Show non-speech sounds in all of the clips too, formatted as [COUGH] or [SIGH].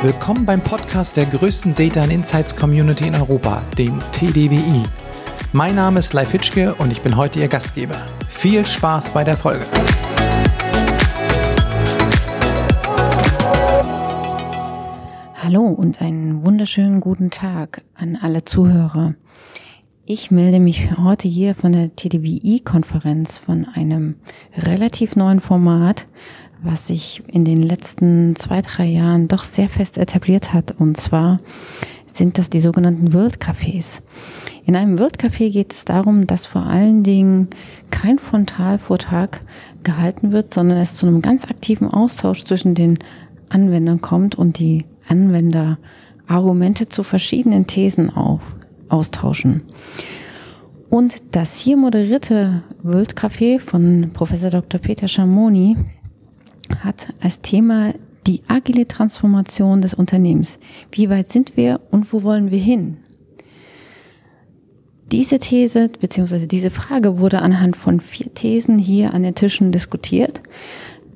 Willkommen beim Podcast der größten Data and Insights Community in Europa, dem TDWI. Mein Name ist Leif Hitschke und ich bin heute Ihr Gastgeber. Viel Spaß bei der Folge. Hallo und einen wunderschönen guten Tag an alle Zuhörer. Ich melde mich heute hier von der TDWI-Konferenz von einem relativ neuen Format, was sich in den letzten zwei, drei Jahren doch sehr fest etabliert hat. Und zwar sind das die sogenannten World Cafés. In einem World Café geht es darum, dass vor allen Dingen kein Frontalvortrag gehalten wird, sondern es zu einem ganz aktiven Austausch zwischen den Anwendern kommt und die Anwender Argumente zu verschiedenen Thesen auf, austauschen. Und das hier moderierte World Café von Professor Dr. Peter Schamoni hat als Thema die agile Transformation des Unternehmens. Wie weit sind wir und wo wollen wir hin? Diese These bzw. diese Frage wurde anhand von vier Thesen hier an den Tischen diskutiert.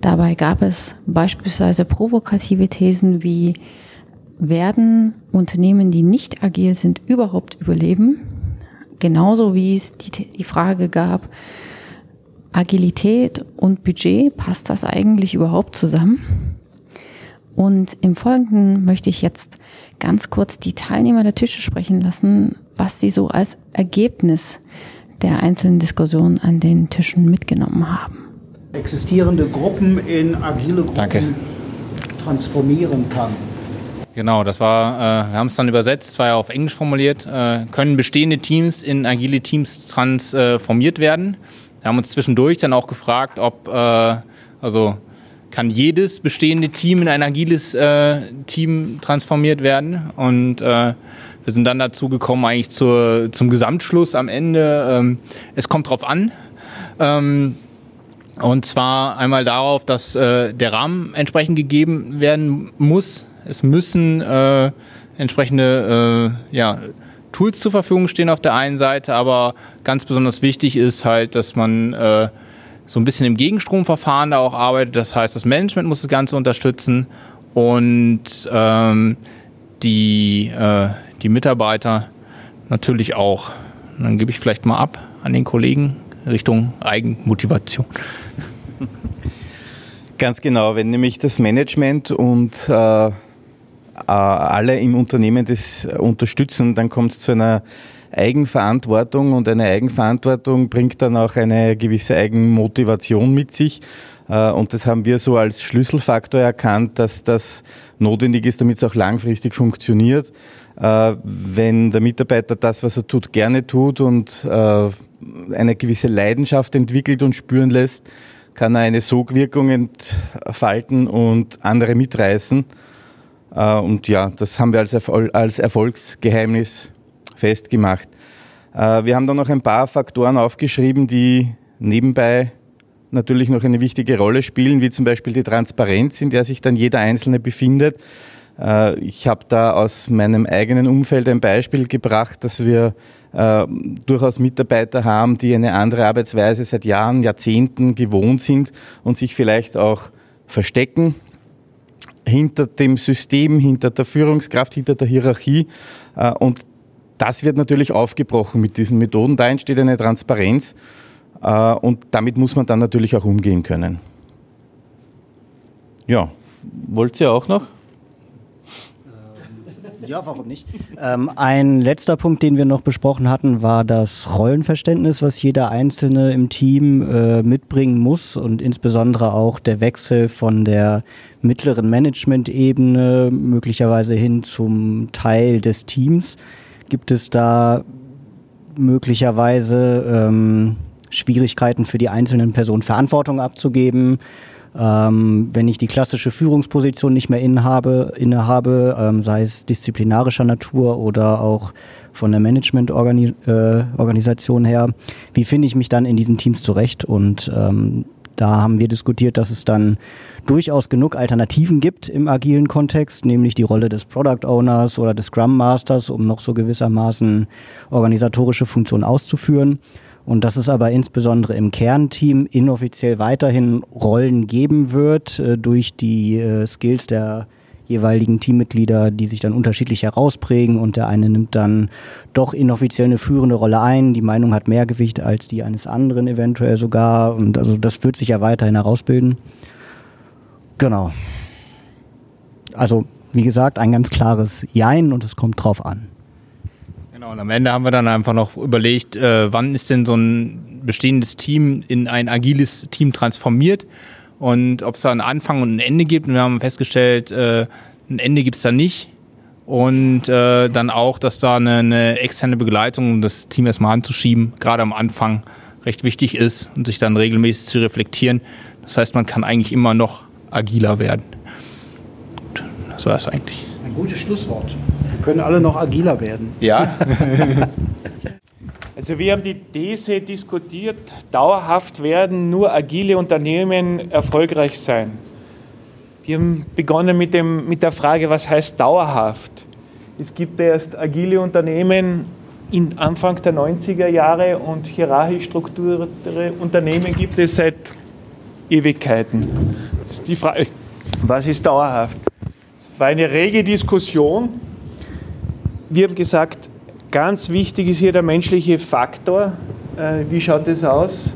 Dabei gab es beispielsweise provokative Thesen wie werden Unternehmen, die nicht agil sind, überhaupt überleben? Genauso wie es die, die Frage gab, Agilität und Budget, passt das eigentlich überhaupt zusammen? Und im Folgenden möchte ich jetzt ganz kurz die Teilnehmer der Tische sprechen lassen, was sie so als Ergebnis der einzelnen Diskussionen an den Tischen mitgenommen haben. Existierende Gruppen in agile Gruppen Danke. transformieren kann. Genau, das war, äh, wir haben es dann übersetzt, war ja auf Englisch formuliert, äh, können bestehende Teams in agile Teams transformiert werden. Wir haben uns zwischendurch dann auch gefragt, ob, äh, also kann jedes bestehende Team in ein agiles äh, Team transformiert werden. Und äh, wir sind dann dazu gekommen, eigentlich zur, zum Gesamtschluss am Ende. Ähm, es kommt drauf an. Ähm, und zwar einmal darauf, dass äh, der Rahmen entsprechend gegeben werden muss. Es müssen äh, entsprechende äh, ja, Tools zur Verfügung stehen auf der einen Seite, aber ganz besonders wichtig ist halt, dass man äh, so ein bisschen im Gegenstromverfahren da auch arbeitet. Das heißt, das Management muss das Ganze unterstützen und ähm, die, äh, die Mitarbeiter natürlich auch. Und dann gebe ich vielleicht mal ab an den Kollegen Richtung Eigenmotivation. Ganz genau, wenn nämlich das Management und äh, alle im Unternehmen das unterstützen, dann kommt es zu einer Eigenverantwortung und eine Eigenverantwortung bringt dann auch eine gewisse Eigenmotivation mit sich. Äh, und das haben wir so als Schlüsselfaktor erkannt, dass das notwendig ist, damit es auch langfristig funktioniert. Äh, wenn der Mitarbeiter das, was er tut, gerne tut und eine gewisse Leidenschaft entwickelt und spüren lässt, kann er eine Sogwirkung entfalten und andere mitreißen. Äh, und ja, das haben wir als, Erfol als Erfolgsgeheimnis festgemacht. Äh, wir haben dann noch ein paar Faktoren aufgeschrieben, die nebenbei natürlich noch eine wichtige Rolle spielen, wie zum Beispiel die Transparenz, in der sich dann jeder Einzelne befindet. Äh, ich habe da aus meinem eigenen Umfeld ein Beispiel gebracht, dass wir durchaus Mitarbeiter haben, die eine andere Arbeitsweise seit Jahren, Jahrzehnten gewohnt sind und sich vielleicht auch verstecken hinter dem System, hinter der Führungskraft, hinter der Hierarchie. Äh, und das wird natürlich aufgebrochen mit diesen Methoden. Da entsteht eine Transparenz äh, und damit muss man dann natürlich auch umgehen können. Ja, wollt ihr auch noch? Ja, warum nicht? Ähm, ein letzter Punkt, den wir noch besprochen hatten, war das Rollenverständnis, was jeder Einzelne im Team äh, mitbringen muss und insbesondere auch der Wechsel von der mittleren Management-Ebene möglicherweise hin zum Teil des Teams. Gibt es da möglicherweise ähm, Schwierigkeiten für die einzelnen Personen, Verantwortung abzugeben? Ähm, wenn ich die klassische Führungsposition nicht mehr innehabe, innehabe ähm, sei es disziplinarischer Natur oder auch von der Managementorganisation äh, her, wie finde ich mich dann in diesen Teams zurecht? Und ähm, da haben wir diskutiert, dass es dann durchaus genug Alternativen gibt im agilen Kontext, nämlich die Rolle des Product Owners oder des Scrum Masters, um noch so gewissermaßen organisatorische Funktionen auszuführen und dass es aber insbesondere im Kernteam inoffiziell weiterhin Rollen geben wird äh, durch die äh, Skills der jeweiligen Teammitglieder, die sich dann unterschiedlich herausprägen und der eine nimmt dann doch inoffiziell eine führende Rolle ein. Die Meinung hat mehr Gewicht als die eines anderen eventuell sogar und also das wird sich ja weiterhin herausbilden. Genau. Also, wie gesagt, ein ganz klares Jein und es kommt drauf an. Genau, und am Ende haben wir dann einfach noch überlegt, äh, wann ist denn so ein bestehendes Team in ein agiles Team transformiert und ob es da einen Anfang und ein Ende gibt. Und wir haben festgestellt, äh, ein Ende gibt es da nicht. Und äh, dann auch, dass da eine, eine externe Begleitung, um das Team erstmal anzuschieben, gerade am Anfang recht wichtig ist und sich dann regelmäßig zu reflektieren. Das heißt, man kann eigentlich immer noch agiler werden. Gut, das war es eigentlich. Ein gutes Schlusswort. Können alle noch agiler werden. Ja. [LAUGHS] also wir haben die These diskutiert, dauerhaft werden nur agile Unternehmen erfolgreich sein. Wir haben begonnen mit, dem, mit der Frage, was heißt dauerhaft? Es gibt erst agile Unternehmen in Anfang der 90er Jahre und hierarchisch strukturierte Unternehmen gibt es seit Ewigkeiten. Das ist die Frage, was ist dauerhaft? Es war eine rege Diskussion. Wir haben gesagt, ganz wichtig ist hier der menschliche Faktor. Äh, wie schaut es aus?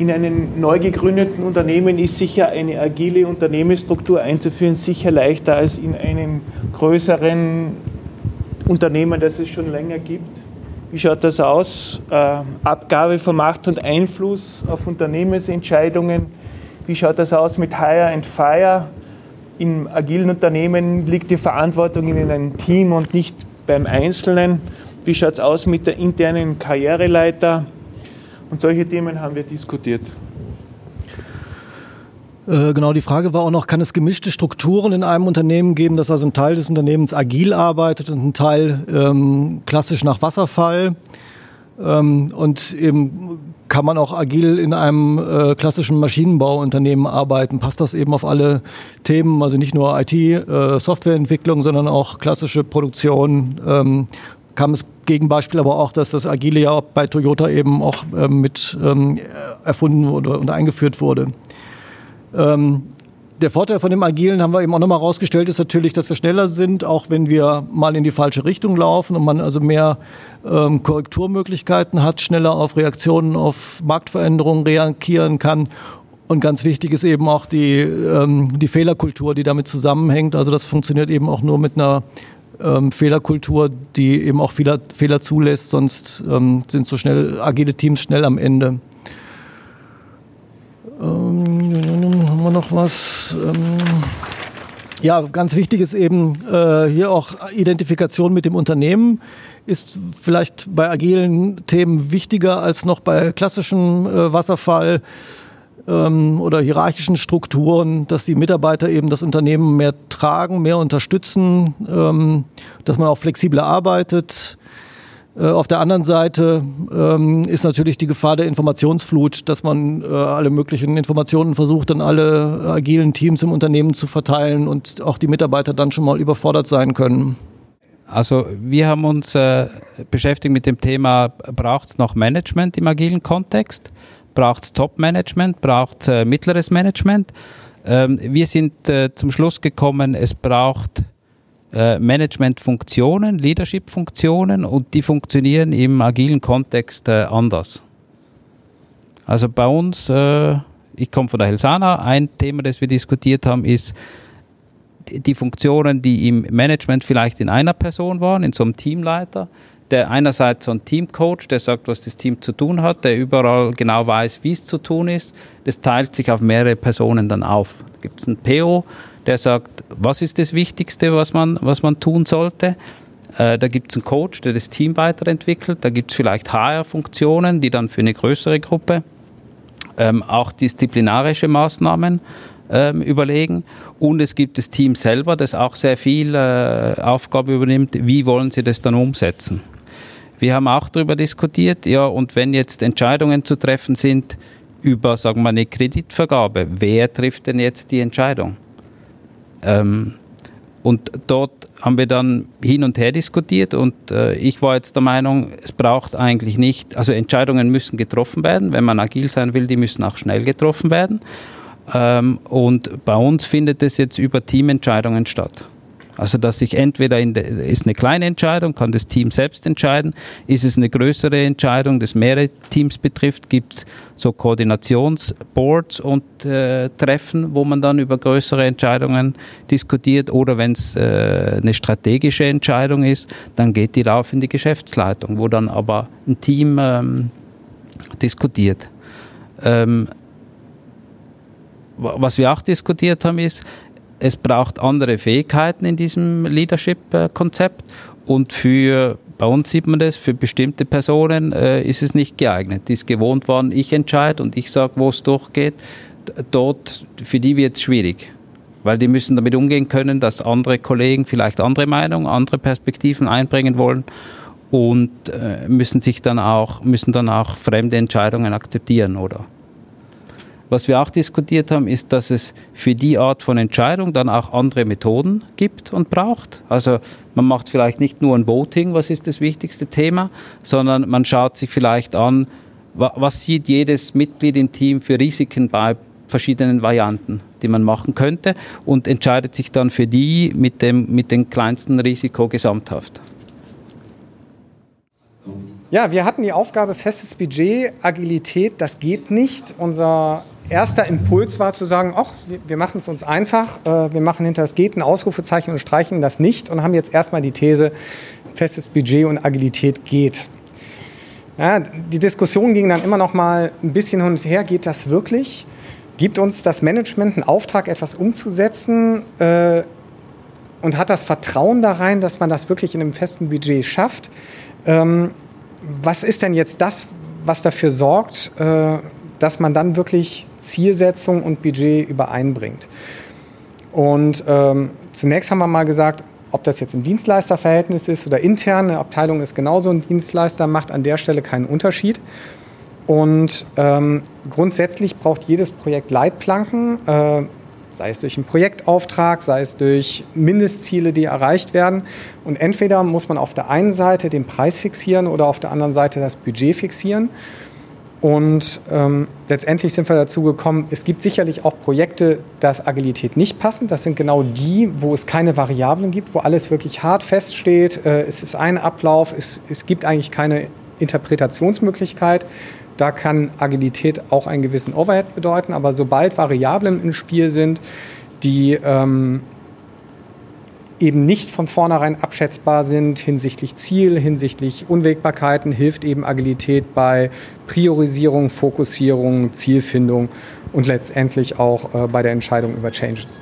In einem neu gegründeten Unternehmen ist sicher eine agile Unternehmensstruktur einzuführen sicher leichter als in einem größeren Unternehmen, das es schon länger gibt. Wie schaut das aus? Äh, Abgabe von Macht und Einfluss auf Unternehmensentscheidungen. Wie schaut das aus mit Hire and Fire? In agilen Unternehmen liegt die Verantwortung in einem Team und nicht beim Einzelnen. Wie schaut es aus mit der internen Karriereleiter? Und solche Themen haben wir diskutiert. Äh, genau, die Frage war auch noch, kann es gemischte Strukturen in einem Unternehmen geben, dass also ein Teil des Unternehmens agil arbeitet und ein Teil ähm, klassisch nach Wasserfall? Ähm, und eben kann man auch agil in einem äh, klassischen Maschinenbauunternehmen arbeiten? Passt das eben auf alle Themen, also nicht nur IT, äh, Softwareentwicklung, sondern auch klassische Produktion? Ähm, kam es Gegenbeispiel aber auch, dass das Agile ja bei Toyota eben auch ähm, mit ähm, erfunden wurde und eingeführt wurde. Ähm, der Vorteil von dem Agilen haben wir eben auch nochmal rausgestellt, ist natürlich, dass wir schneller sind, auch wenn wir mal in die falsche Richtung laufen und man also mehr ähm, Korrekturmöglichkeiten hat, schneller auf Reaktionen auf Marktveränderungen reagieren kann. Und ganz wichtig ist eben auch die, ähm, die Fehlerkultur, die damit zusammenhängt. Also das funktioniert eben auch nur mit einer ähm, Fehlerkultur, die eben auch Fehler, Fehler zulässt, sonst ähm, sind so schnell agile Teams schnell am Ende. Ähm, haben wir noch was? Ähm, ja, ganz wichtig ist eben äh, hier auch Identifikation mit dem Unternehmen. Ist vielleicht bei agilen Themen wichtiger als noch bei klassischen äh, Wasserfall ähm, oder hierarchischen Strukturen, dass die Mitarbeiter eben das Unternehmen mehr tragen, mehr unterstützen, ähm, dass man auch flexibler arbeitet, auf der anderen Seite ähm, ist natürlich die Gefahr der Informationsflut, dass man äh, alle möglichen Informationen versucht, an alle agilen Teams im Unternehmen zu verteilen und auch die Mitarbeiter dann schon mal überfordert sein können. Also wir haben uns äh, beschäftigt mit dem Thema, braucht es noch Management im agilen Kontext? Braucht es Top-Management? Braucht es äh, mittleres Management? Ähm, wir sind äh, zum Schluss gekommen, es braucht äh, Management-Funktionen, Leadership-Funktionen und die funktionieren im agilen Kontext äh, anders. Also bei uns, äh, ich komme von der Helsana, ein Thema, das wir diskutiert haben, ist die Funktionen, die im Management vielleicht in einer Person waren, in so einem Teamleiter, der einerseits so ein Teamcoach, der sagt, was das Team zu tun hat, der überall genau weiß, wie es zu tun ist, das teilt sich auf mehrere Personen dann auf. Da gibt es einen PO, der sagt, was ist das Wichtigste, was man, was man tun sollte. Äh, da gibt es einen Coach, der das Team weiterentwickelt. Da gibt es vielleicht HR-Funktionen, die dann für eine größere Gruppe ähm, auch disziplinarische Maßnahmen ähm, überlegen. Und es gibt das Team selber, das auch sehr viel äh, Aufgabe übernimmt. Wie wollen sie das dann umsetzen? Wir haben auch darüber diskutiert, ja, und wenn jetzt Entscheidungen zu treffen sind über, sagen wir, eine Kreditvergabe, wer trifft denn jetzt die Entscheidung? Ähm, und dort haben wir dann hin und her diskutiert und äh, ich war jetzt der Meinung, es braucht eigentlich nicht, also Entscheidungen müssen getroffen werden, wenn man agil sein will, die müssen auch schnell getroffen werden. Ähm, und bei uns findet es jetzt über Teamentscheidungen statt. Also dass sich entweder in de, ist eine kleine Entscheidung, kann das Team selbst entscheiden, ist es eine größere Entscheidung, das mehrere Teams betrifft, gibt es so Koordinationsboards und äh, Treffen, wo man dann über größere Entscheidungen diskutiert oder wenn es äh, eine strategische Entscheidung ist, dann geht die rauf in die Geschäftsleitung, wo dann aber ein Team ähm, diskutiert. Ähm, was wir auch diskutiert haben, ist, es braucht andere Fähigkeiten in diesem Leadership-Konzept und für bei uns sieht man das, für bestimmte Personen äh, ist es nicht geeignet. Die ist gewohnt worden, ich entscheide und ich sage, wo es durchgeht. Dort, für die wird es schwierig, weil die müssen damit umgehen können, dass andere Kollegen vielleicht andere Meinungen, andere Perspektiven einbringen wollen und äh, müssen sich dann auch, müssen dann auch fremde Entscheidungen akzeptieren, oder? Was wir auch diskutiert haben, ist, dass es für die Art von Entscheidung dann auch andere Methoden gibt und braucht. Also man macht vielleicht nicht nur ein Voting, was ist das wichtigste Thema, sondern man schaut sich vielleicht an, was sieht jedes Mitglied im Team für Risiken bei verschiedenen Varianten, die man machen könnte und entscheidet sich dann für die mit dem, mit dem kleinsten Risiko gesamthaft. Ja, wir hatten die Aufgabe, festes Budget, Agilität, das geht nicht. Unser erster Impuls war zu sagen, ach, wir machen es uns einfach, äh, wir machen hinter das geht ein Ausrufezeichen und streichen das nicht und haben jetzt erstmal die These, festes Budget und Agilität geht. Ja, die Diskussion ging dann immer noch mal ein bisschen hin und her, geht das wirklich? Gibt uns das Management einen Auftrag, etwas umzusetzen äh, und hat das Vertrauen da rein, dass man das wirklich in einem festen Budget schafft? Ähm, was ist denn jetzt das, was dafür sorgt, äh, dass man dann wirklich Zielsetzung und Budget übereinbringt? Und ähm, zunächst haben wir mal gesagt, ob das jetzt im Dienstleisterverhältnis ist oder intern, eine Abteilung ist genauso ein Dienstleister, macht an der Stelle keinen Unterschied. Und ähm, grundsätzlich braucht jedes Projekt Leitplanken. Äh, sei es durch einen Projektauftrag, sei es durch Mindestziele, die erreicht werden. Und entweder muss man auf der einen Seite den Preis fixieren oder auf der anderen Seite das Budget fixieren. Und ähm, letztendlich sind wir dazu gekommen, es gibt sicherlich auch Projekte, dass Agilität nicht passen. Das sind genau die, wo es keine Variablen gibt, wo alles wirklich hart feststeht. Äh, es ist ein Ablauf, es, es gibt eigentlich keine Interpretationsmöglichkeit. Da kann Agilität auch einen gewissen Overhead bedeuten, aber sobald Variablen im Spiel sind, die ähm, eben nicht von vornherein abschätzbar sind hinsichtlich Ziel, hinsichtlich Unwägbarkeiten, hilft eben Agilität bei Priorisierung, Fokussierung, Zielfindung und letztendlich auch äh, bei der Entscheidung über Changes.